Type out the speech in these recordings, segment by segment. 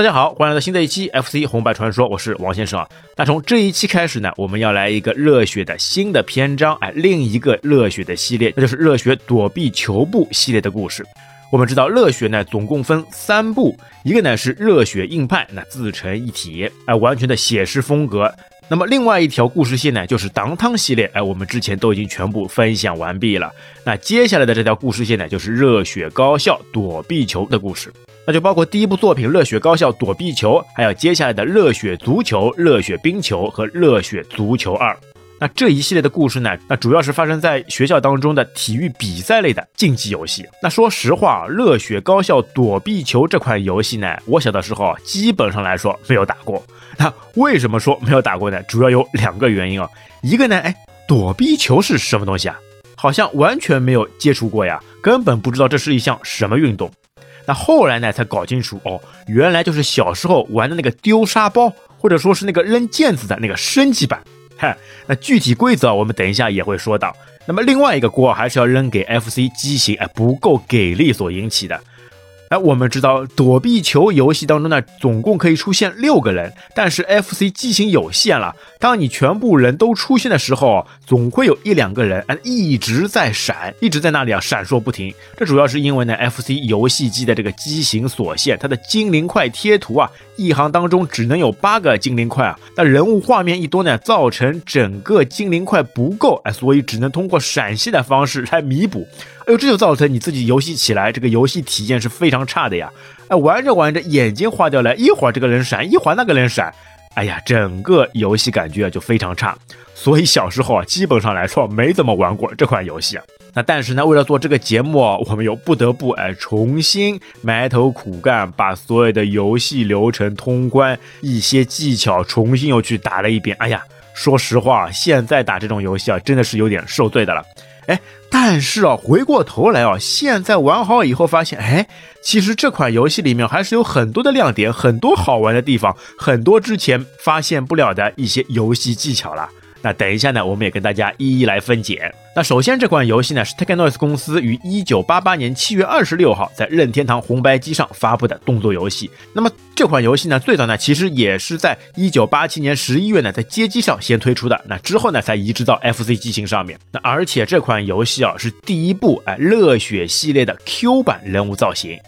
大家好，欢迎来到新的一期 FC 红白传说，我是王先生啊。那从这一期开始呢，我们要来一个热血的新的篇章，哎，另一个热血的系列，那就是热血躲避球部系列的故事。我们知道热血呢，总共分三部，一个呢是热血硬派，那自成一体，哎，完全的写实风格。那么另外一条故事线呢，就是当汤系列，哎，我们之前都已经全部分享完毕了。那接下来的这条故事线呢，就是热血高校躲避球的故事。那就包括第一部作品《热血高校躲避球》，还有接下来的《热血足球》《热血冰球》和《热血足球二》。那这一系列的故事呢，那主要是发生在学校当中的体育比赛类的竞技游戏。那说实话，《热血高校躲避球》这款游戏呢，我小的时候基本上来说没有打过。那为什么说没有打过呢？主要有两个原因啊。一个呢，哎，躲避球是什么东西啊？好像完全没有接触过呀，根本不知道这是一项什么运动。那后来呢，才搞清楚哦，原来就是小时候玩的那个丢沙包，或者说是那个扔毽子的那个升级版。嗨，那具体规则我们等一下也会说到。那么另外一个锅还是要扔给 FC 机型哎不够给力所引起的。哎，我们知道躲避球游戏当中呢，总共可以出现六个人，但是 FC 机型有限了。当你全部人都出现的时候，总会有一两个人啊一直在闪，一直在那里啊闪烁不停。这主要是因为呢，FC 游戏机的这个机型所限，它的精灵块贴图啊，一行当中只能有八个精灵块啊。那人物画面一多呢，造成整个精灵块不够，哎，所以只能通过闪现的方式来弥补。哎呦，这就造成你自己游戏起来这个游戏体验是非常差的呀！哎，玩着玩着眼睛花掉了，一会儿这个人闪，一会儿那个人闪，哎呀，整个游戏感觉就非常差。所以小时候啊，基本上来说没怎么玩过这款游戏啊。那但是呢，为了做这个节目，我们又不得不哎重新埋头苦干，把所有的游戏流程通关，一些技巧重新又去打了一遍。哎呀，说实话，现在打这种游戏啊，真的是有点受罪的了。哎，但是啊，回过头来啊，现在玩好以后发现，哎，其实这款游戏里面还是有很多的亮点，很多好玩的地方，很多之前发现不了的一些游戏技巧了。那等一下呢，我们也跟大家一一来分解。那首先这款游戏呢是 Technoise 公司于一九八八年七月二十六号在任天堂红白机上发布的动作游戏。那么这款游戏呢，最早呢其实也是在一九八七年十一月呢在街机上先推出的，那之后呢才移植到 FC 机型上面。那而且这款游戏啊是第一部哎热血系列的 Q 版人物造型。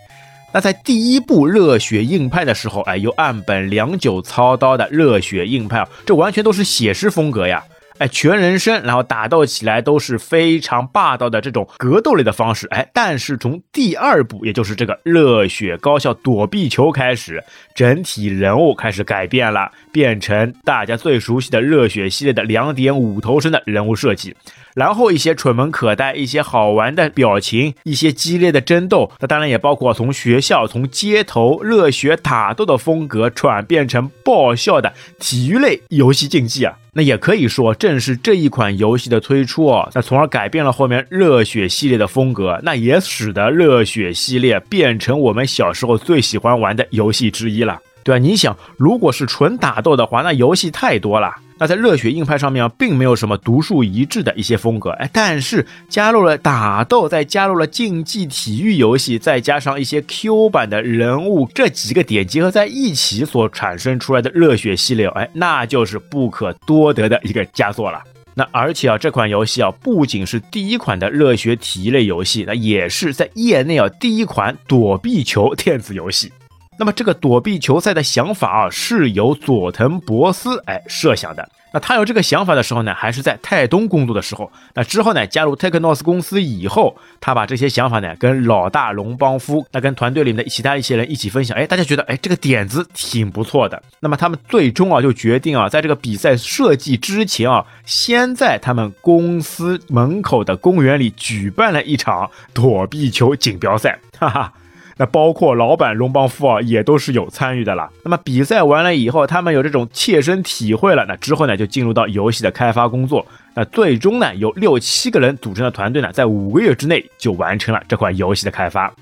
那在第一部热血硬派的时候，哎，由岸本良久操刀的热血硬派啊，这完全都是写实风格呀，哎，全人声，然后打斗起来都是非常霸道的这种格斗类的方式，哎，但是从第二部，也就是这个热血高校躲避球开始，整体人物开始改变了，变成大家最熟悉的热血系列的两点五头身的人物设计。然后一些蠢萌可爱、一些好玩的表情、一些激烈的争斗，那当然也包括从学校、从街头热血打斗的风格转变成爆笑的体育类游戏竞技啊。那也可以说，正是这一款游戏的推出，那从而改变了后面热血系列的风格，那也使得热血系列变成我们小时候最喜欢玩的游戏之一了。对啊，你想，如果是纯打斗的话，那游戏太多了。那在热血硬派上面啊，并没有什么独树一帜的一些风格，哎，但是加入了打斗，再加入了竞技体育游戏，再加上一些 Q 版的人物，这几个点结合在一起所产生出来的热血系列，哎，那就是不可多得的一个佳作了。那而且啊，这款游戏啊，不仅是第一款的热血体育类游戏，那也是在业内啊第一款躲避球电子游戏。那么这个躲避球赛的想法啊，是由佐藤博斯哎设想的。那他有这个想法的时候呢，还是在泰东工作的时候。那之后呢，加入 Technos 公司以后，他把这些想法呢，跟老大龙邦夫，那跟团队里面的其他一些人一起分享。哎，大家觉得哎这个点子挺不错的。那么他们最终啊就决定啊，在这个比赛设计之前啊，先在他们公司门口的公园里举办了一场躲避球锦标赛。哈哈。那包括老板龙邦夫啊，也都是有参与的啦。那么比赛完了以后，他们有这种切身体会了。那之后呢，就进入到游戏的开发工作。那最终呢，由六七个人组成的团队呢，在五个月之内就完成了这款游戏的开发。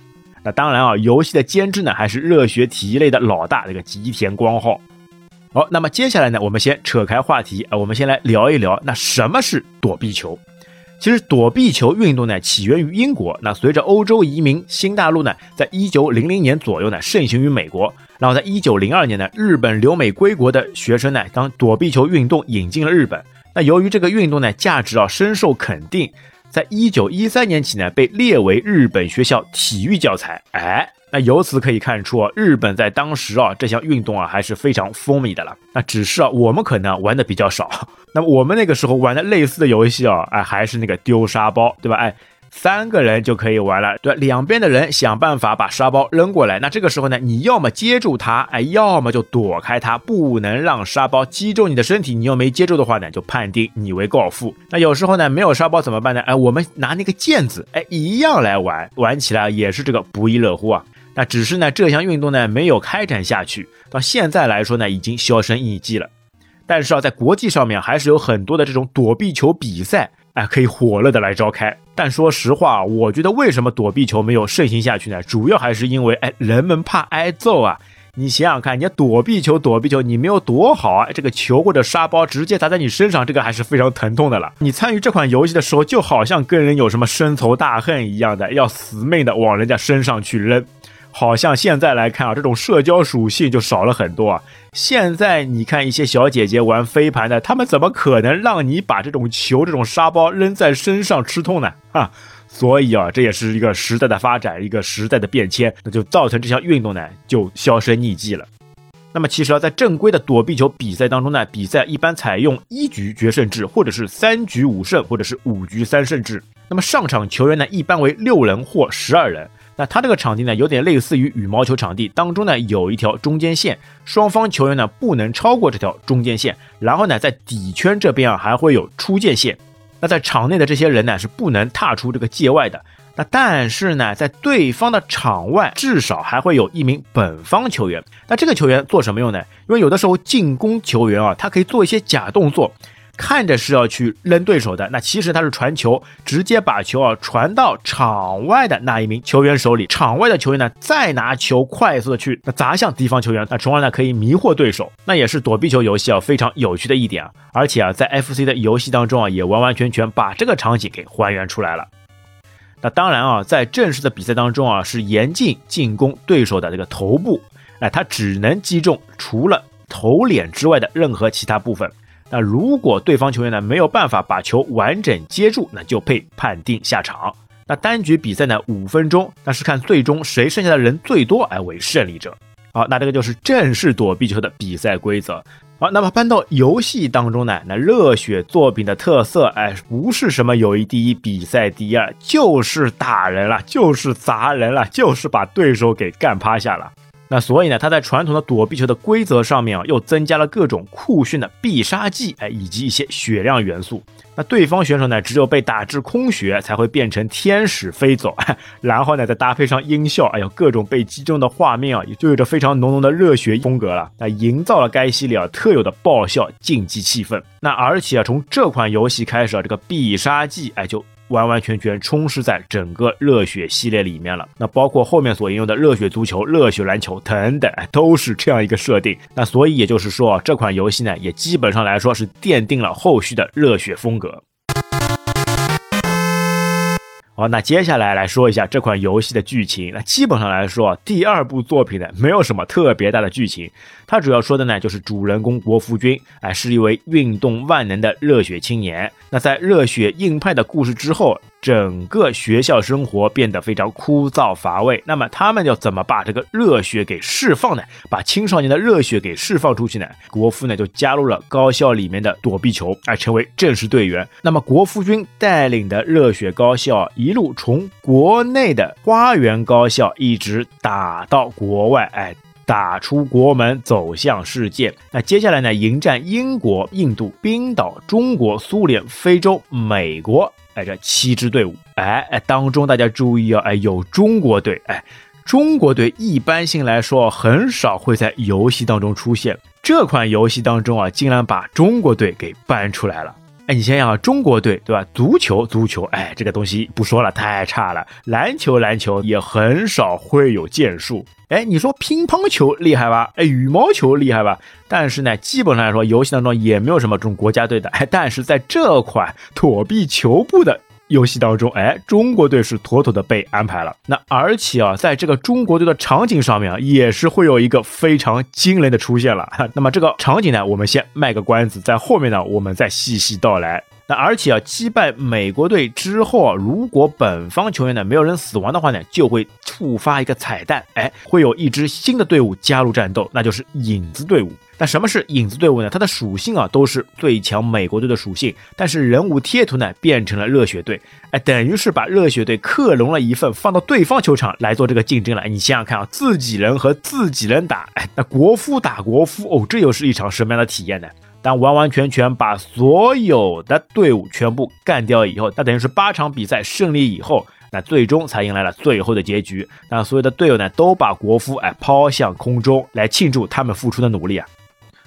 那当然啊，游戏的监制呢，还是热血体育类的老大这个吉田光浩。好，那么接下来呢，我们先扯开话题啊，我们先来聊一聊，那什么是躲避球？其实躲避球运动呢，起源于英国。那随着欧洲移民，新大陆呢，在一九零零年左右呢，盛行于美国。然后在一九零二年呢，日本留美归国的学生呢，将躲避球运动引进了日本。那由于这个运动呢，价值啊深受肯定，在一九一三年起呢，被列为日本学校体育教材。哎。那由此可以看出啊，日本在当时啊这项运动啊还是非常风靡的了。那只是啊我们可能玩的比较少。那么我们那个时候玩的类似的游戏啊，哎还是那个丢沙包，对吧？哎，三个人就可以玩了，对，两边的人想办法把沙包扔过来。那这个时候呢，你要么接住它，哎，要么就躲开它，不能让沙包击中你的身体。你又没接住的话呢，就判定你为告负。那有时候呢没有沙包怎么办呢？哎，我们拿那个毽子，哎，一样来玩，玩起来也是这个不亦乐乎啊。那只是呢，这项运动呢没有开展下去，到现在来说呢，已经销声匿迹了。但是啊，在国际上面还是有很多的这种躲避球比赛，哎，可以火热的来召开。但说实话，我觉得为什么躲避球没有盛行下去呢？主要还是因为，哎，人们怕挨揍啊。你想想看，你躲避球，躲避球，你没有躲好啊，这个球或者沙包直接砸在你身上，这个还是非常疼痛的了。你参与这款游戏的时候，就好像跟人有什么深仇大恨一样的，要死命的往人家身上去扔。好像现在来看啊，这种社交属性就少了很多啊。现在你看一些小姐姐玩飞盘的，她们怎么可能让你把这种球、这种沙包扔在身上吃痛呢？哈，所以啊，这也是一个时代的发展，一个时代的变迁，那就造成这项运动呢就销声匿迹了。那么其实啊，在正规的躲避球比赛当中呢，比赛一般采用一局决胜制，或者是三局五胜，或者是五局三胜制。那么上场球员呢，一般为六人或十二人。那它这个场地呢，有点类似于羽毛球场地，当中呢有一条中间线，双方球员呢不能超过这条中间线。然后呢，在底圈这边啊还会有出界线。那在场内的这些人呢是不能踏出这个界外的。那但是呢，在对方的场外至少还会有一名本方球员。那这个球员做什么用呢？因为有的时候进攻球员啊，他可以做一些假动作。看着是要去扔对手的，那其实他是传球，直接把球啊传到场外的那一名球员手里，场外的球员呢再拿球快速的去砸向敌方球员，那从而呢可以迷惑对手，那也是躲避球游戏啊非常有趣的一点啊，而且啊在 FC 的游戏当中啊也完完全全把这个场景给还原出来了。那当然啊在正式的比赛当中啊是严禁进攻对手的这个头部，哎他只能击中除了头脸之外的任何其他部分。那如果对方球员呢没有办法把球完整接住，那就被判定下场。那单局比赛呢五分钟，那是看最终谁剩下的人最多而为胜利者。好，那这个就是正式躲避球的比赛规则。好，那么搬到游戏当中呢，那热血作品的特色，哎，不是什么友谊第一、比赛第二，就是打人了，就是砸人了，就是把对手给干趴下了。那所以呢，他在传统的躲避球的规则上面啊，又增加了各种酷炫的必杀技，哎，以及一些血量元素。那对方选手呢，只有被打至空血才会变成天使飞走，然后呢，再搭配上音效，哎呦，各种被击中的画面啊，也就有着非常浓浓的热血风格了。那营造了该系列啊特有的爆笑竞技气氛。那而且啊，从这款游戏开始啊，这个必杀技，哎，就。完完全全充斥在整个热血系列里面了，那包括后面所应用的热血足球、热血篮球等等，都是这样一个设定。那所以也就是说，这款游戏呢，也基本上来说是奠定了后续的热血风格。好，那接下来来说一下这款游戏的剧情。那基本上来说，第二部作品呢，没有什么特别大的剧情。它主要说的呢，就是主人公国服君，哎，是一位运动万能的热血青年。那在热血硬派的故事之后。整个学校生活变得非常枯燥乏味。那么他们要怎么把这个热血给释放呢？把青少年的热血给释放出去呢？国夫呢就加入了高校里面的躲避球，哎成为正式队员。那么国夫军带领的热血高校一路从国内的花园高校一直打到国外，哎，打出国门，走向世界。那接下来呢，迎战英国、印度、冰岛、中国、苏联、非洲、美国。哎，这七支队伍，哎哎，当中大家注意啊，哎，有中国队，哎，中国队一般性来说很少会在游戏当中出现，这款游戏当中啊，竟然把中国队给搬出来了。哎，你想想啊，中国队对吧？足球，足球，哎，这个东西不说了，太差了。篮球，篮球也很少会有建树。哎，你说乒乓球厉害吧？哎，羽毛球厉害吧？但是呢，基本上来说，游戏当中也没有什么这种国家队的。哎，但是在这款躲避球部的游戏当中，哎，中国队是妥妥的被安排了。那而且啊，在这个中国队的场景上面啊，也是会有一个非常惊人的出现了。那么这个场景呢，我们先卖个关子，在后面呢，我们再细细道来。那而且啊，击败美国队之后啊，如果本方球员呢没有人死亡的话呢，就会触发一个彩蛋，哎，会有一支新的队伍加入战斗，那就是影子队伍。那什么是影子队伍呢？它的属性啊都是最强美国队的属性，但是人物贴图呢变成了热血队，哎，等于是把热血队克隆了一份，放到对方球场来做这个竞争了。你想想看啊，自己人和自己人打，哎，那国夫打国夫哦，这又是一场什么样的体验呢？当完完全全把所有的队伍全部干掉以后，那等于是八场比赛胜利以后，那最终才迎来了最后的结局。那所有的队友呢，都把国服哎抛向空中来庆祝他们付出的努力啊。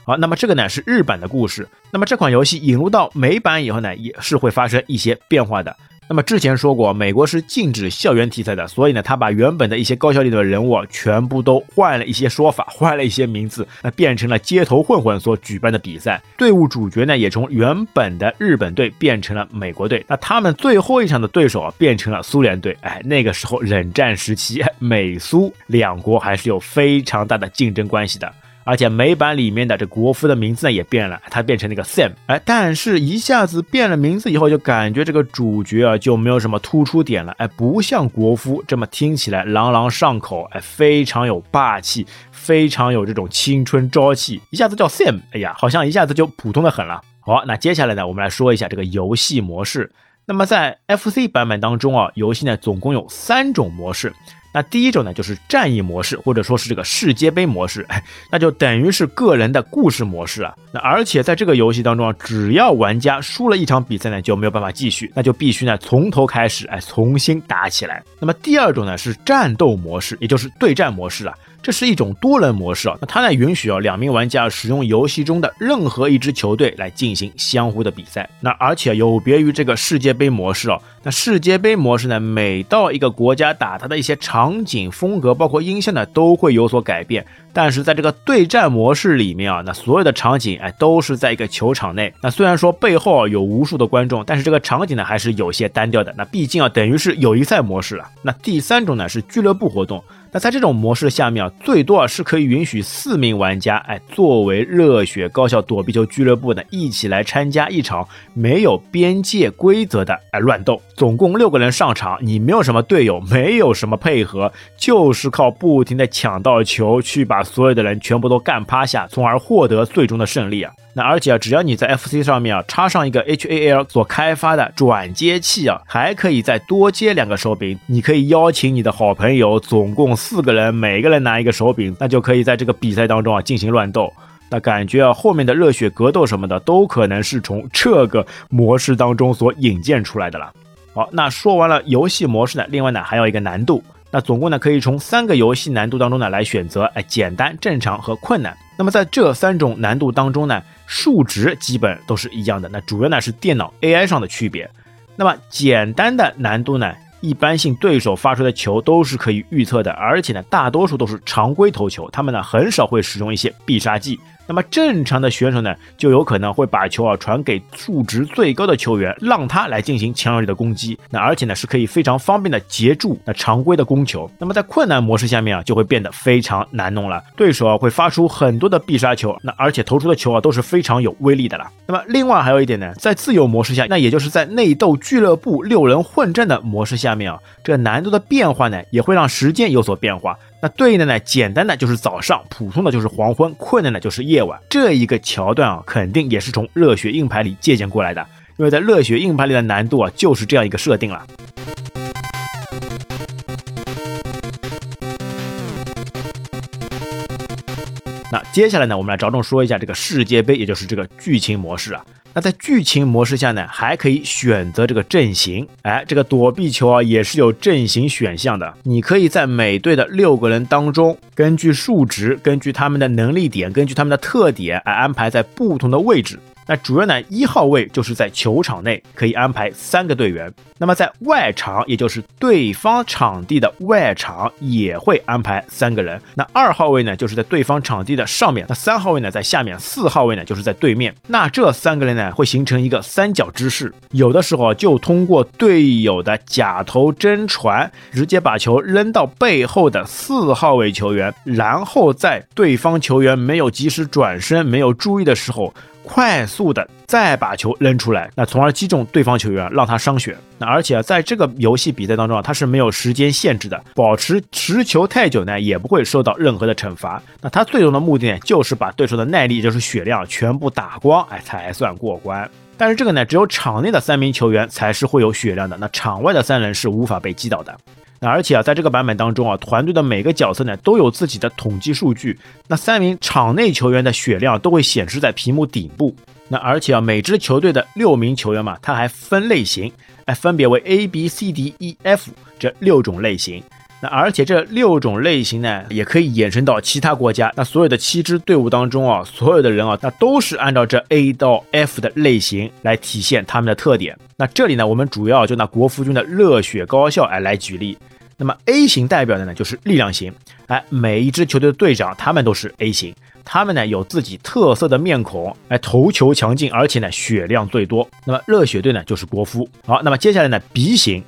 好，那么这个呢是日版的故事。那么这款游戏引入到美版以后呢，也是会发生一些变化的。那么之前说过，美国是禁止校园题材的，所以呢，他把原本的一些高校里的人物啊，全部都换了一些说法，换了一些名字，那变成了街头混混所举办的比赛。队伍主角呢，也从原本的日本队变成了美国队。那他们最后一场的对手啊，变成了苏联队。哎，那个时候冷战时期，美苏两国还是有非常大的竞争关系的。而且美版里面的这国服的名字呢也变了，它变成那个 Sam，哎，但是一下子变了名字以后，就感觉这个主角啊就没有什么突出点了，哎，不像国服这么听起来朗朗上口，哎，非常有霸气，非常有这种青春朝气，一下子叫 Sam，哎呀，好像一下子就普通的很了。好，那接下来呢，我们来说一下这个游戏模式。那么在 FC 版本当中啊，游戏呢总共有三种模式。那第一种呢，就是战役模式，或者说是这个世界杯模式，哎，那就等于是个人的故事模式啊。那而且在这个游戏当中啊，只要玩家输了一场比赛呢，就没有办法继续，那就必须呢从头开始，哎，重新打起来。那么第二种呢是战斗模式，也就是对战模式啊。这是一种多人模式啊，那它呢允许啊两名玩家使用游戏中的任何一支球队来进行相互的比赛。那而且有别于这个世界杯模式啊，那世界杯模式呢，每到一个国家打，它的一些场景风格包括音效呢都会有所改变。但是在这个对战模式里面啊，那所有的场景哎都是在一个球场内。那虽然说背后啊有无数的观众，但是这个场景呢还是有些单调的。那毕竟啊等于是友谊赛模式了。那第三种呢是俱乐部活动。那在这种模式下面啊，最多啊是可以允许四名玩家，哎，作为热血高校躲避球俱乐部呢，一起来参加一场没有边界规则的哎乱斗。总共六个人上场，你没有什么队友，没有什么配合，就是靠不停的抢到球，去把所有的人全部都干趴下，从而获得最终的胜利啊。那而且啊，只要你在 FC 上面啊插上一个 HAL 所开发的转接器啊，还可以再多接两个手柄。你可以邀请你的好朋友，总共四个人，每个人拿一个手柄，那就可以在这个比赛当中啊进行乱斗。那感觉啊，后面的热血格斗什么的都可能是从这个模式当中所引荐出来的了。好，那说完了游戏模式呢，另外呢还有一个难度。那总共呢可以从三个游戏难度当中呢来选择，哎，简单、正常和困难。那么在这三种难度当中呢，数值基本都是一样的。那主要呢是电脑 AI 上的区别。那么简单的难度呢，一般性对手发出的球都是可以预测的，而且呢大多数都是常规投球，他们呢很少会使用一些必杀技。那么正常的选手呢，就有可能会把球啊传给数值最高的球员，让他来进行强有力的攻击。那而且呢，是可以非常方便的截住那常规的攻球。那么在困难模式下面啊，就会变得非常难弄了。对手啊会发出很多的必杀球，那而且投出的球啊都是非常有威力的了。那么另外还有一点呢，在自由模式下，那也就是在内斗俱乐部六人混战的模式下面啊，这难度的变化呢，也会让时间有所变化。那对应的呢，简单的就是早上，普通的就是黄昏，困难的就是夜晚。这一个桥段啊，肯定也是从热血硬盘里借鉴过来的，因为在热血硬盘里的难度啊，就是这样一个设定了。那接下来呢，我们来着重说一下这个世界杯，也就是这个剧情模式啊。那在剧情模式下呢，还可以选择这个阵型。哎，这个躲避球啊，也是有阵型选项的。你可以在每队的六个人当中，根据数值，根据他们的能力点，根据他们的特点，来安排在不同的位置。那主要呢，一号位就是在球场内可以安排三个队员，那么在外场，也就是对方场地的外场也会安排三个人。那二号位呢，就是在对方场地的上面；那三号位呢，在下面；四号位呢，就是在对面。那这三个人呢，会形成一个三角之势，有的时候就通过队友的假投真传，直接把球扔到背后的四号位球员，然后在对方球员没有及时转身、没有注意的时候。快速的再把球扔出来，那从而击中对方球员，让他伤血。那而且，在这个游戏比赛当中啊，它是没有时间限制的，保持持球太久呢，也不会受到任何的惩罚。那他最终的目的呢，就是把对手的耐力，就是血量全部打光，哎，才算过关。但是这个呢，只有场内的三名球员才是会有血量的，那场外的三人是无法被击倒的。那而且啊，在这个版本当中啊，团队的每个角色呢都有自己的统计数据。那三名场内球员的血量都会显示在屏幕顶部。那而且啊，每支球队的六名球员嘛，它还分类型，哎，分别为 A、B、C、D、E、F 这六种类型。那而且这六种类型呢，也可以延伸到其他国家。那所有的七支队伍当中啊，所有的人啊，那都是按照这 A 到 F 的类型来体现他们的特点。那这里呢，我们主要就拿国服军的热血高校哎来举例。那么 A 型代表的呢就是力量型，哎，每一支球队的队长他们都是 A 型，他们呢有自己特色的面孔，哎，投球强劲，而且呢血量最多。那么热血队呢就是国服。好，那么接下来呢 B 型。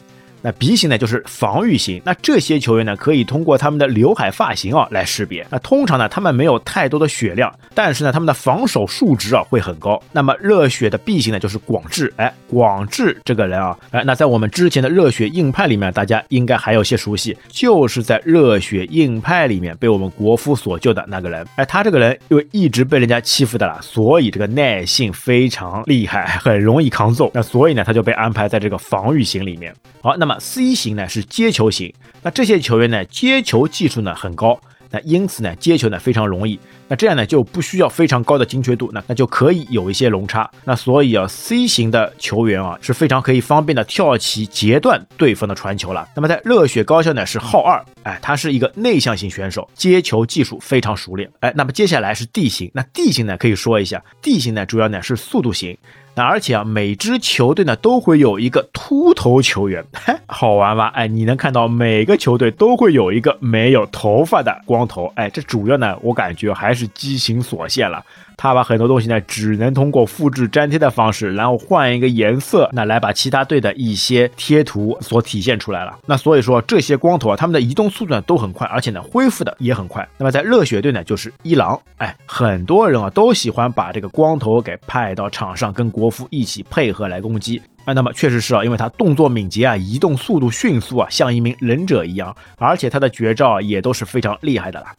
那 B 型呢，就是防御型。那这些球员呢，可以通过他们的刘海发型啊来识别。那通常呢，他们没有太多的血量，但是呢，他们的防守数值啊会很高。那么热血的 B 型呢，就是广志。哎，广志这个人啊，哎，那在我们之前的热血硬派里面，大家应该还有些熟悉，就是在热血硬派里面被我们国夫所救的那个人。哎，他这个人因为一直被人家欺负的了，所以这个耐性非常厉害，很容易扛揍。那所以呢，他就被安排在这个防御型里面。好，那么。C 型呢是接球型，那这些球员呢接球技术呢很高，那因此呢接球呢非常容易，那这样呢就不需要非常高的精确度，那那就可以有一些龙差，那所以啊 C 型的球员啊是非常可以方便的跳起截断对方的传球了。那么在热血高校呢是号二，哎，他是一个内向型选手，接球技术非常熟练，哎，那么接下来是 D 型，那 D 型呢可以说一下，D 型呢主要呢是速度型。那而且啊，每支球队呢都会有一个秃头球员，好玩吧？哎，你能看到每个球队都会有一个没有头发的光头，哎，这主要呢，我感觉还是畸形所限了。他把很多东西呢，只能通过复制粘贴的方式，然后换一个颜色，那来把其他队的一些贴图所体现出来了。那所以说这些光头啊，他们的移动速度呢都很快，而且呢恢复的也很快。那么在热血队呢，就是一郎，哎，很多人啊都喜欢把这个光头给派到场上，跟国服一起配合来攻击。啊，那么确实是啊，因为他动作敏捷啊，移动速度迅速啊，像一名忍者一样，而且他的绝招也都是非常厉害的啦。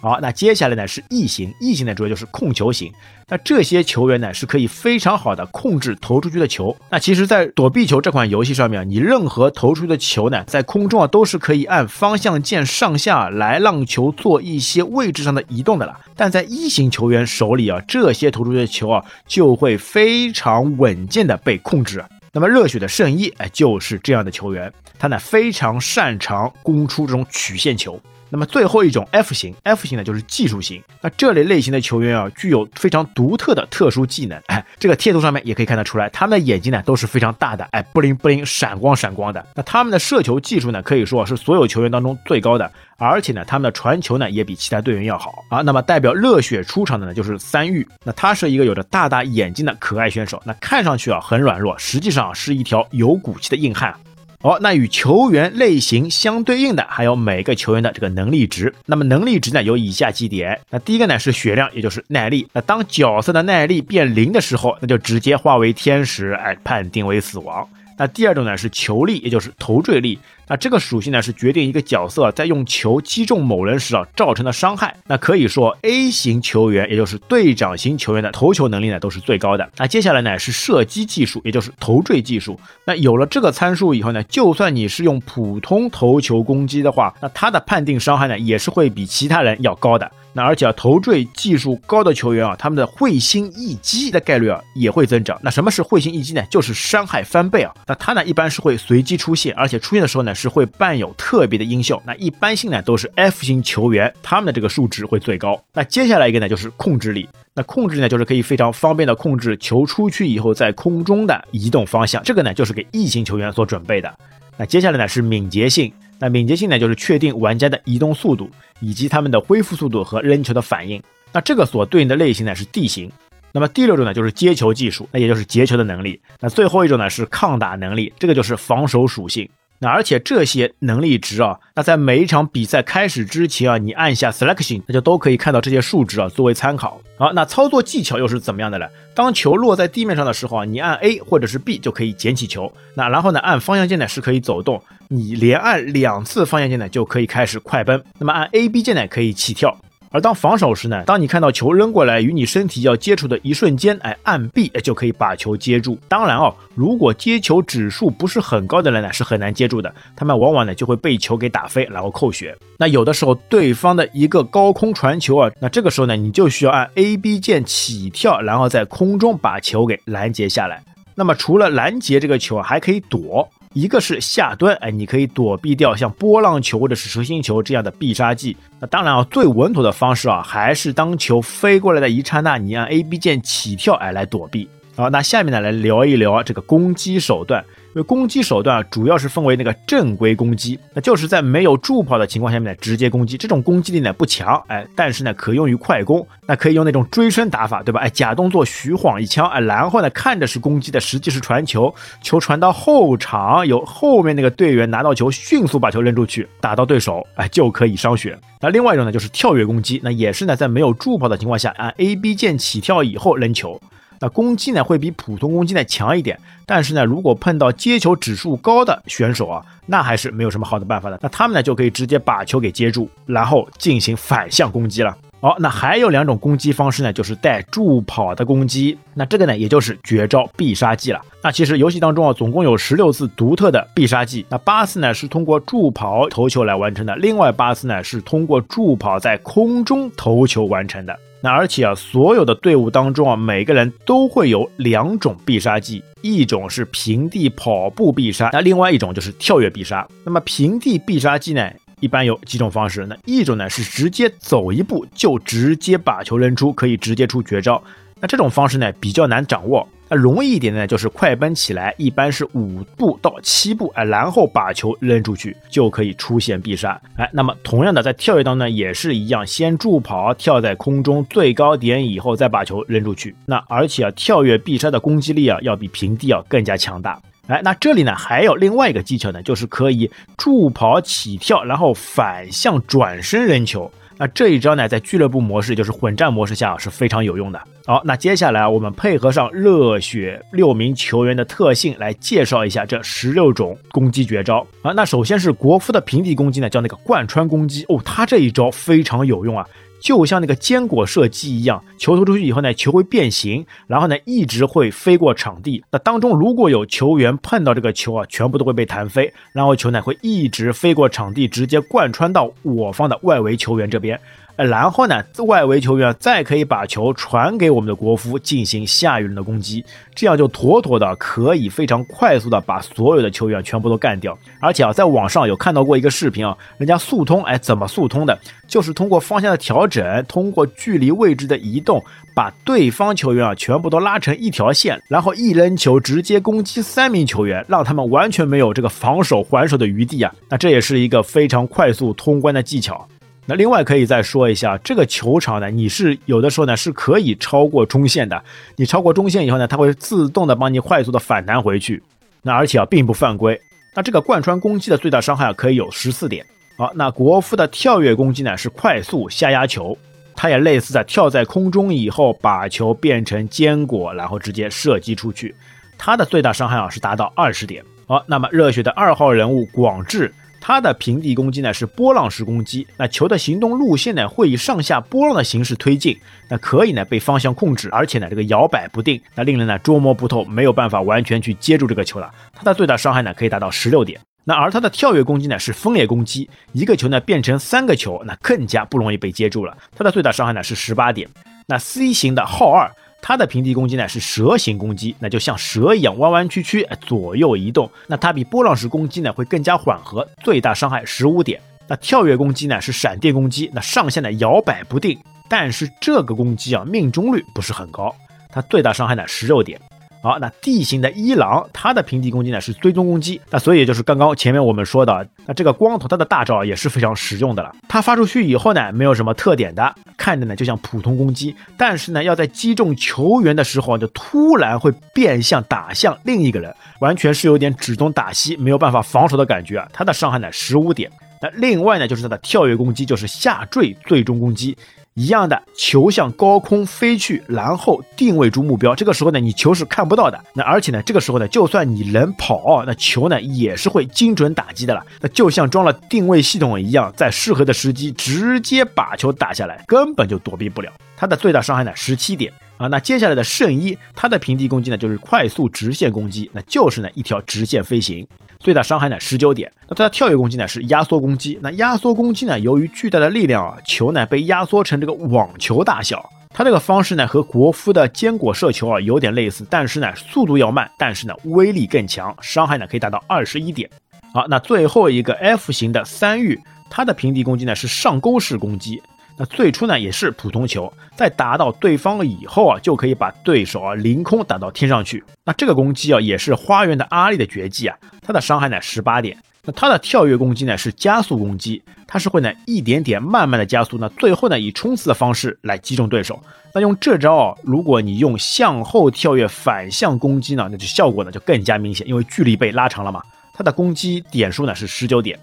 好，那接下来呢是异形，异形呢主要就是控球型。那这些球员呢是可以非常好的控制投出去的球。那其实，在躲避球这款游戏上面，你任何投出去的球呢，在空中啊都是可以按方向键上下来让球做一些位置上的移动的了。但在一型球员手里啊，这些投出去的球啊就会非常稳健的被控制。那么热血的圣衣哎就是这样的球员，他呢非常擅长攻出这种曲线球。那么最后一种 F 型，F 型呢就是技术型。那这类类型的球员啊，具有非常独特的特殊技能。哎，这个贴图上面也可以看得出来，他们的眼睛呢都是非常大的，哎，不灵不灵，闪光闪光的。那他们的射球技术呢，可以说是所有球员当中最高的，而且呢，他们的传球呢也比其他队员要好啊。那么代表热血出场的呢就是三玉，那他是一个有着大大眼睛的可爱选手。那看上去啊很软弱，实际上是一条有骨气的硬汉。哦，那与球员类型相对应的还有每个球员的这个能力值。那么能力值呢有以下几点。那第一个呢是血量，也就是耐力。那当角色的耐力变零的时候，那就直接化为天使，哎，判定为死亡。那第二种呢是球力，也就是投坠力。那这个属性呢是决定一个角色在用球击中某人时啊造成的伤害。那可以说 A 型球员，也就是队长型球员的投球能力呢都是最高的。那接下来呢是射击技术，也就是投坠技术。那有了这个参数以后呢，就算你是用普通投球攻击的话，那他的判定伤害呢也是会比其他人要高的。那而且啊，投坠技术高的球员啊，他们的会心一击的概率啊也会增长。那什么是会心一击呢？就是伤害翻倍啊。那它呢一般是会随机出现，而且出现的时候呢。是会伴有特别的音效。那一般性呢都是 F 型球员，他们的这个数值会最高。那接下来一个呢就是控制力。那控制呢就是可以非常方便的控制球出去以后在空中的移动方向。这个呢就是给 E 型球员所准备的。那接下来呢是敏捷性。那敏捷性呢就是确定玩家的移动速度以及他们的恢复速度和扔球的反应。那这个所对应的类型呢是 D 型。那么第六种呢就是接球技术，那也就是截球的能力。那最后一种呢是抗打能力，这个就是防守属性。那而且这些能力值啊，那在每一场比赛开始之前啊，你按下 selection，那就都可以看到这些数值啊，作为参考。好，那操作技巧又是怎么样的呢？当球落在地面上的时候啊，你按 A 或者是 B 就可以捡起球。那然后呢，按方向键呢是可以走动，你连按两次方向键呢就可以开始快奔。那么按 A、B 键呢可以起跳。而当防守时呢，当你看到球扔过来与你身体要接触的一瞬间，哎，按 B 就可以把球接住。当然哦，如果接球指数不是很高的人呢，是很难接住的，他们往往呢就会被球给打飞，然后扣血。那有的时候对方的一个高空传球啊，那这个时候呢，你就需要按 A、B 键起跳，然后在空中把球给拦截下来。那么除了拦截这个球，还可以躲。一个是下蹲，哎，你可以躲避掉像波浪球或者是蛇形球这样的必杀技。那当然啊，最稳妥的方式啊，还是当球飞过来的一刹那，你按 A、B 键起跳，哎，来躲避。好，那下面呢，来聊一聊这个攻击手段。攻击手段啊主要是分为那个正规攻击，那就是在没有助跑的情况下面呢，直接攻击。这种攻击力呢不强，哎，但是呢可用于快攻。那可以用那种追身打法，对吧？哎，假动作虚晃一枪，哎，然后呢看着是攻击的，实际是传球，球传到后场，由后面那个队员拿到球，迅速把球扔出去，打到对手，哎，就可以伤血。那另外一种呢就是跳跃攻击，那也是呢在没有助跑的情况下，按 A B 键起跳以后扔球。那攻击呢会比普通攻击呢强一点，但是呢，如果碰到接球指数高的选手啊，那还是没有什么好的办法的。那他们呢就可以直接把球给接住，然后进行反向攻击了。好，那还有两种攻击方式呢，就是带助跑的攻击。那这个呢，也就是绝招必杀技了。那其实游戏当中啊，总共有十六次独特的必杀技，那八次呢是通过助跑投球来完成的，另外八次呢是通过助跑在空中投球完成的。那而且啊，所有的队伍当中啊，每个人都会有两种必杀技，一种是平地跑步必杀，那另外一种就是跳跃必杀。那么平地必杀技呢，一般有几种方式，那一种呢是直接走一步就直接把球扔出，可以直接出绝招。那这种方式呢比较难掌握，那容易一点呢就是快奔起来，一般是五步到七步，哎，然后把球扔出去就可以出现必杀，哎，那么同样的在跳跃当中也是一样，先助跑跳在空中最高点以后再把球扔出去，那而且啊跳跃必杀的攻击力啊要比平地啊更加强大，哎，那这里呢还有另外一个技巧呢，就是可以助跑起跳，然后反向转身扔球。那这一招呢，在俱乐部模式，就是混战模式下是非常有用的。好，那接下来我们配合上热血六名球员的特性来介绍一下这十六种攻击绝招啊。那首先是国服的平地攻击呢，叫那个贯穿攻击哦，他这一招非常有用啊。就像那个坚果射击一样，球投出去以后呢，球会变形，然后呢一直会飞过场地。那当中如果有球员碰到这个球啊，全部都会被弹飞，然后球呢会一直飞过场地，直接贯穿到我方的外围球员这边。然后呢，外围球员再可以把球传给我们的国夫进行下一轮的攻击，这样就妥妥的可以非常快速的把所有的球员全部都干掉。而且啊，在网上有看到过一个视频啊，人家速通，哎，怎么速通的？就是通过方向的调整，通过距离位置的移动，把对方球员啊全部都拉成一条线，然后一扔球直接攻击三名球员，让他们完全没有这个防守还手的余地啊。那这也是一个非常快速通关的技巧。那另外可以再说一下，这个球场呢，你是有的时候呢是可以超过中线的。你超过中线以后呢，它会自动的帮你快速的反弹回去。那而且啊，并不犯规。那这个贯穿攻击的最大伤害啊，可以有十四点。好，那国服的跳跃攻击呢，是快速下压球，它也类似在跳在空中以后把球变成坚果，然后直接射击出去。它的最大伤害啊是达到二十点。好，那么热血的二号人物广志。它的平地攻击呢是波浪式攻击，那球的行动路线呢会以上下波浪的形式推进，那可以呢被方向控制，而且呢这个摇摆不定，那令人呢捉摸不透，没有办法完全去接住这个球了。它的最大伤害呢可以达到十六点。那而它的跳跃攻击呢是分裂攻击，一个球呢变成三个球，那更加不容易被接住了。它的最大伤害呢是十八点。那 C 型的号二。它的平地攻击呢是蛇形攻击，那就像蛇一样弯弯曲曲，左右移动。那它比波浪式攻击呢会更加缓和，最大伤害十五点。那跳跃攻击呢是闪电攻击，那上限呢摇摆不定，但是这个攻击啊命中率不是很高，它最大伤害呢十六点。好，那地形的一郎，它的平地攻击呢是追踪攻击，那所以就是刚刚前面我们说的，那这个光头它的大招也是非常实用的了。它发出去以后呢，没有什么特点的，看着呢就像普通攻击，但是呢要在击中球员的时候，就突然会变相打向另一个人，完全是有点指东打西，没有办法防守的感觉啊。它的伤害呢十五点。那另外呢就是它的跳跃攻击，就是下坠最终攻击。一样的球向高空飞去，然后定位住目标。这个时候呢，你球是看不到的。那而且呢，这个时候呢，就算你能跑，那球呢也是会精准打击的了。那就像装了定位系统一样，在适合的时机直接把球打下来，根本就躲避不了。它的最大伤害呢十七点啊。那接下来的圣衣，它的平地攻击呢就是快速直线攻击，那就是呢一条直线飞行。最大伤害呢十九点，那它的跳跃攻击呢是压缩攻击。那压缩攻击呢，由于巨大的力量啊，球呢被压缩成这个网球大小。它这个方式呢和国夫的坚果射球啊有点类似，但是呢速度要慢，但是呢威力更强，伤害呢可以达到二十一点。好，那最后一个 F 型的三玉，它的平地攻击呢是上钩式攻击。那最初呢也是普通球，在打倒对方了以后啊，就可以把对手啊凌空打到天上去。那这个攻击啊也是花园的阿丽的绝技啊，它的伤害呢十八点。那它的跳跃攻击呢是加速攻击，它是会呢一点点慢慢的加速，那最后呢以冲刺的方式来击中对手。那用这招啊，如果你用向后跳跃反向攻击呢，那就效果呢就更加明显，因为距离被拉长了嘛。它的攻击点数呢是十九点。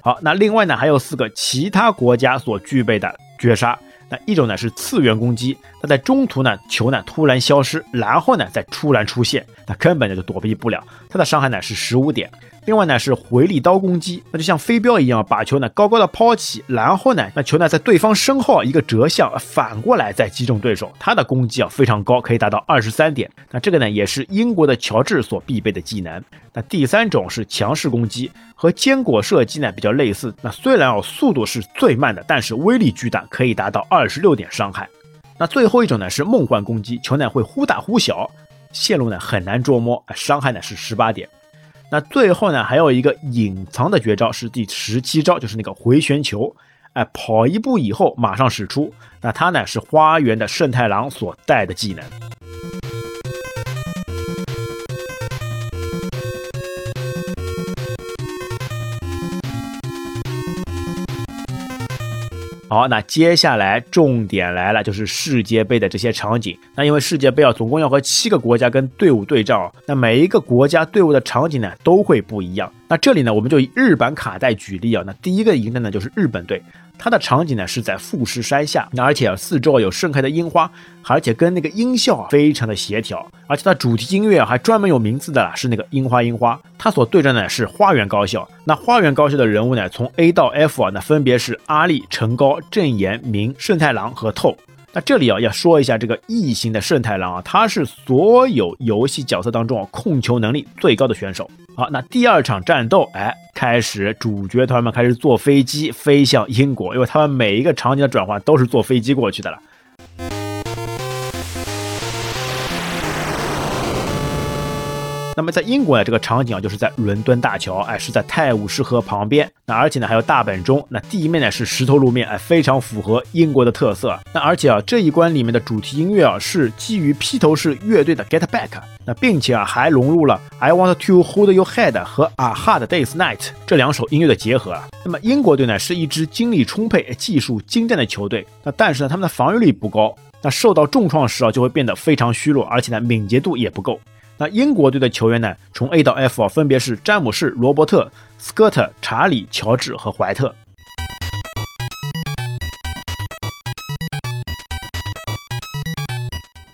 好，那另外呢还有四个其他国家所具备的。绝杀，那一种呢是次元攻击，在中途呢球呢突然消失，然后呢再突然出现，那根本就躲避不了，它的伤害呢是十五点。另外呢是回力刀攻击，那就像飞镖一样，把球呢高高的抛起，然后呢那球呢在对方身后一个折向，反过来再击中对手，它的攻击啊非常高，可以达到二十三点。那这个呢也是英国的乔治所必备的技能。那第三种是强势攻击，和坚果射击呢比较类似。那虽然哦速度是最慢的，但是威力巨大，可以达到二十六点伤害。那最后一种呢是梦幻攻击，球呢会忽大忽小，线路呢很难捉摸，伤害呢是十八点。那最后呢，还有一个隐藏的绝招是第十七招，就是那个回旋球，哎，跑一步以后马上使出。那它呢是花园的圣太郎所带的技能。好，那接下来重点来了，就是世界杯的这些场景。那因为世界杯啊，总共要和七个国家跟队伍对照，那每一个国家队伍的场景呢都会不一样。那这里呢，我们就以日本卡带举例啊。那第一个赢的呢就是日本队。它的场景呢是在富士山下，那而且啊四周有盛开的樱花，而且跟那个音效啊非常的协调，而且它主题音乐啊还专门有名字的啦，是那个樱花樱花。它所对战的是花园高校，那花园高校的人物呢从 A 到 F 啊，那分别是阿笠、成高、正言、明、胜太郎和透。那这里啊要说一下这个异形的胜太郎啊，他是所有游戏角色当中啊控球能力最高的选手。好，那第二场战斗，哎，开始主角团们开始坐飞机飞向英国，因为他们每一个场景的转换都是坐飞机过去的了。那么在英国呢，这个场景啊，就是在伦敦大桥，哎，是在泰晤士河旁边。那而且呢，还有大本钟。那地面呢是石头路面，哎，非常符合英国的特色。那而且啊，这一关里面的主题音乐啊，是基于披头士乐队的《Get Back》。那并且啊，还融入了《I Want to Hold Your Head》和《A Hard Day's Night》这两首音乐的结合。那么英国队呢，是一支精力充沛、技术精湛的球队。那但是呢，他们的防御力不高。那受到重创时啊，就会变得非常虚弱，而且呢，敏捷度也不够。那英国队的球员呢？从 A 到 F 啊，分别是詹姆士、罗伯特、斯科特、查理、乔治和怀特。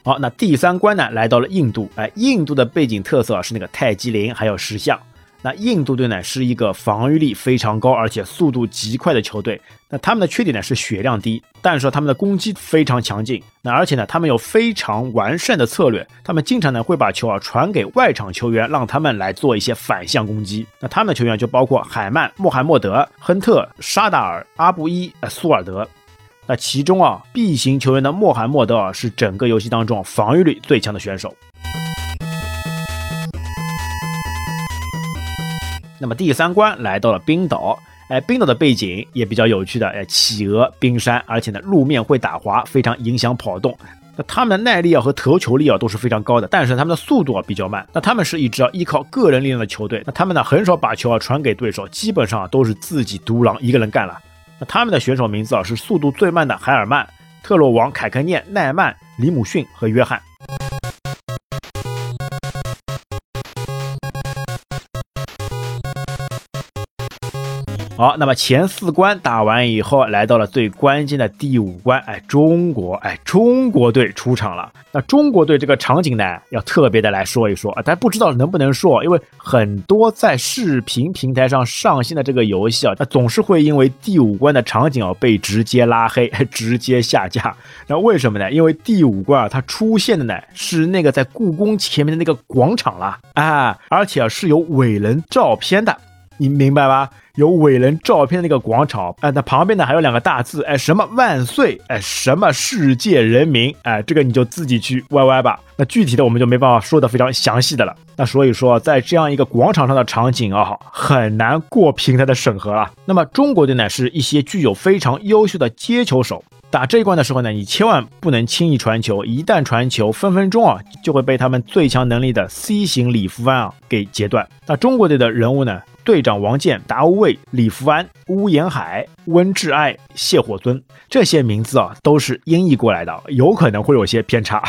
好，那第三关呢，来到了印度。哎，印度的背景特色啊，是那个泰姬陵，还有石像。那印度队呢是一个防御力非常高，而且速度极快的球队。那他们的缺点呢是血量低，但是说他们的攻击非常强劲。那而且呢，他们有非常完善的策略，他们经常呢会把球啊传给外场球员，让他们来做一些反向攻击。那他们的球员就包括海曼、穆罕默德、亨特、沙达尔、阿布伊、呃苏尔德。那其中啊，B 型球员的穆罕默德啊是整个游戏当中防御力最强的选手。那么第三关来到了冰岛，哎，冰岛的背景也比较有趣的，哎，企鹅、冰山，而且呢路面会打滑，非常影响跑动。那他们的耐力啊和投球力啊都是非常高的，但是他们的速度啊比较慢。那他们是一支啊依靠个人力量的球队，那他们呢很少把球啊传给对手，基本上都是自己独狼一个人干了。那他们的选手名字啊是速度最慢的海尔曼、特洛王、凯克涅、奈曼、里姆逊和约翰。好，那么前四关打完以后，来到了最关键的第五关，哎，中国，哎，中国队出场了。那中国队这个场景呢，要特别的来说一说啊，但不知道能不能说，因为很多在视频平台上上线的这个游戏啊，那总是会因为第五关的场景啊被直接拉黑，直接下架。那为什么呢？因为第五关啊，它出现的呢是那个在故宫前面的那个广场了啊，而且是有伟人照片的，你明白吧？有伟人照片那个广场，哎，那旁边呢还有两个大字，哎，什么万岁，哎，什么世界人民，哎，这个你就自己去歪歪吧。那具体的我们就没办法说的非常详细的了。那所以说，在这样一个广场上的场景啊，很难过平台的审核了。那么中国队呢，是一些具有非常优秀的接球手。打这一关的时候呢，你千万不能轻易传球，一旦传球，分分钟啊就会被他们最强能力的 C 型李福安啊给截断。那中国队的人物呢？队长王健、达乌卫、李福安、乌延海、温志爱、谢火尊，这些名字啊都是音译过来的，有可能会有些偏差。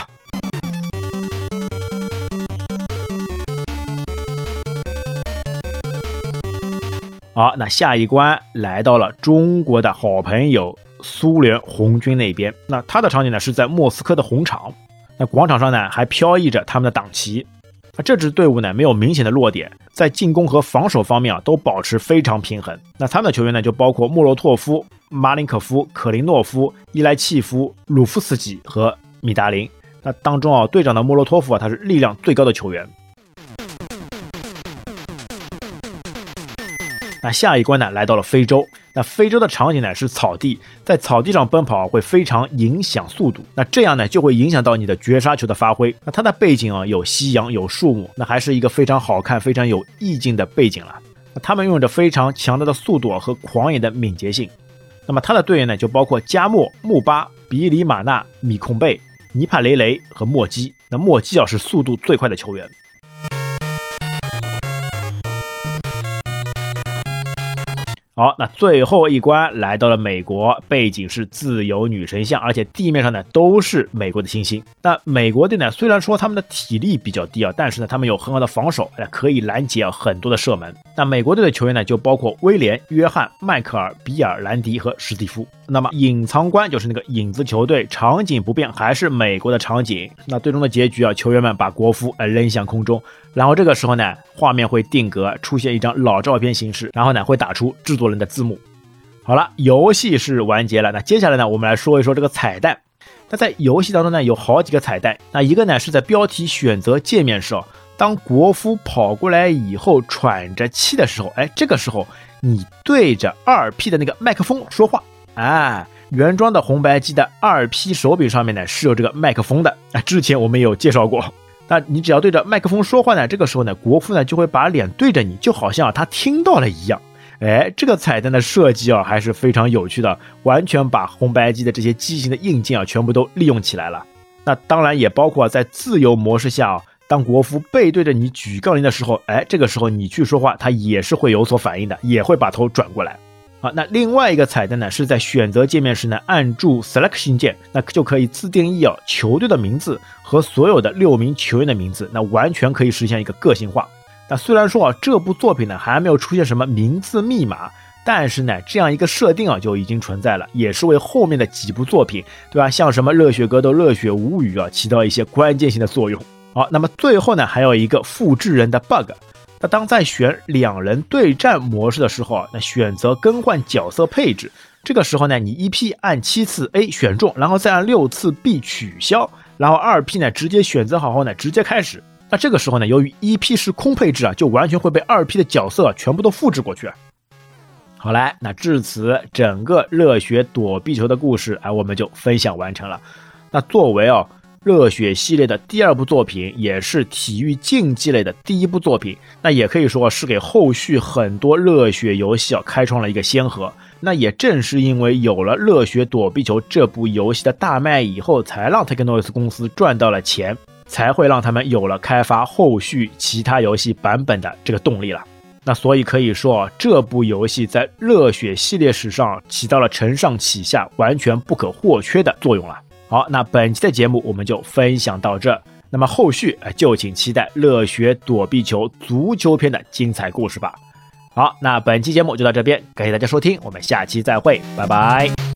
好，那下一关来到了中国的好朋友苏联红军那边，那他的场景呢是在莫斯科的红场，那广场上呢还飘逸着他们的党旗。那这支队伍呢，没有明显的弱点，在进攻和防守方面啊，都保持非常平衡。那他们的球员呢，就包括莫洛托夫、马林可夫、可林诺夫、伊莱契夫、鲁夫斯基和米达林。那当中啊，队长的莫洛托夫啊，他是力量最高的球员。那下一关呢，来到了非洲。那非洲的场景呢是草地，在草地上奔跑会非常影响速度。那这样呢就会影响到你的绝杀球的发挥。那它的背景啊有夕阳有树木，那还是一个非常好看、非常有意境的背景了。那他们拥有着非常强大的速度和狂野的敏捷性。那么他的队员呢就包括加莫、穆巴、比里马纳、米控贝、尼帕雷雷和莫基。那莫基啊是速度最快的球员。好，那最后一关来到了美国，背景是自由女神像，而且地面上呢都是美国的星星。那美国队呢，虽然说他们的体力比较低啊，但是呢，他们有很好的防守，哎，可以拦截很多的射门。那美国队的球员呢，就包括威廉、约翰、迈克尔、比尔、兰迪和史蒂夫。那么隐藏关就是那个影子球队，场景不变，还是美国的场景。那最终的结局啊，球员们把国服扔向空中，然后这个时候呢，画面会定格，出现一张老照片形式，然后呢会打出制作人的字幕。好了，游戏是完结了。那接下来呢，我们来说一说这个彩蛋。那在游戏当中呢，有好几个彩蛋。那一个呢是在标题选择界面时，当国夫跑过来以后喘着气的时候，哎，这个时候你对着二 P 的那个麦克风说话。啊，原装的红白机的二 P 手柄上面呢是有这个麦克风的啊，之前我们有介绍过。那你只要对着麦克风说话呢，这个时候呢，国父呢就会把脸对着你，就好像他听到了一样。哎，这个彩蛋的设计啊还是非常有趣的，完全把红白机的这些机型的硬件啊全部都利用起来了。那当然也包括在自由模式下啊，当国父背对着你举杠铃的时候，哎，这个时候你去说话，他也是会有所反应的，也会把头转过来。好，那另外一个彩蛋呢，是在选择界面时呢，按住 Selection 键，那就可以自定义啊球队的名字和所有的六名球员的名字，那完全可以实现一个个性化。那虽然说啊，这部作品呢还没有出现什么名字密码，但是呢，这样一个设定啊就已经存在了，也是为后面的几部作品，对吧？像什么热血格斗、热血无语啊，起到一些关键性的作用。好，那么最后呢，还有一个复制人的 bug。那当在选两人对战模式的时候啊，那选择更换角色配置，这个时候呢，你一 P 按七次 A 选中，然后再按六次 B 取消，然后二 P 呢直接选择好后呢直接开始。那这个时候呢，由于一 P 是空配置啊，就完全会被二 P 的角色全部都复制过去。好来，那至此整个热血躲避球的故事，哎，我们就分享完成了。那作为哦。热血系列的第二部作品，也是体育竞技类的第一部作品，那也可以说是给后续很多热血游戏啊开创了一个先河。那也正是因为有了《热血躲避球》这部游戏的大卖以后，才让 t e c h n o i s 公司赚到了钱，才会让他们有了开发后续其他游戏版本的这个动力了。那所以可以说，这部游戏在热血系列史上起到了承上启下、完全不可或缺的作用了。好，那本期的节目我们就分享到这。那么后续就请期待《热血躲避球》足球篇的精彩故事吧。好，那本期节目就到这边，感谢大家收听，我们下期再会，拜拜。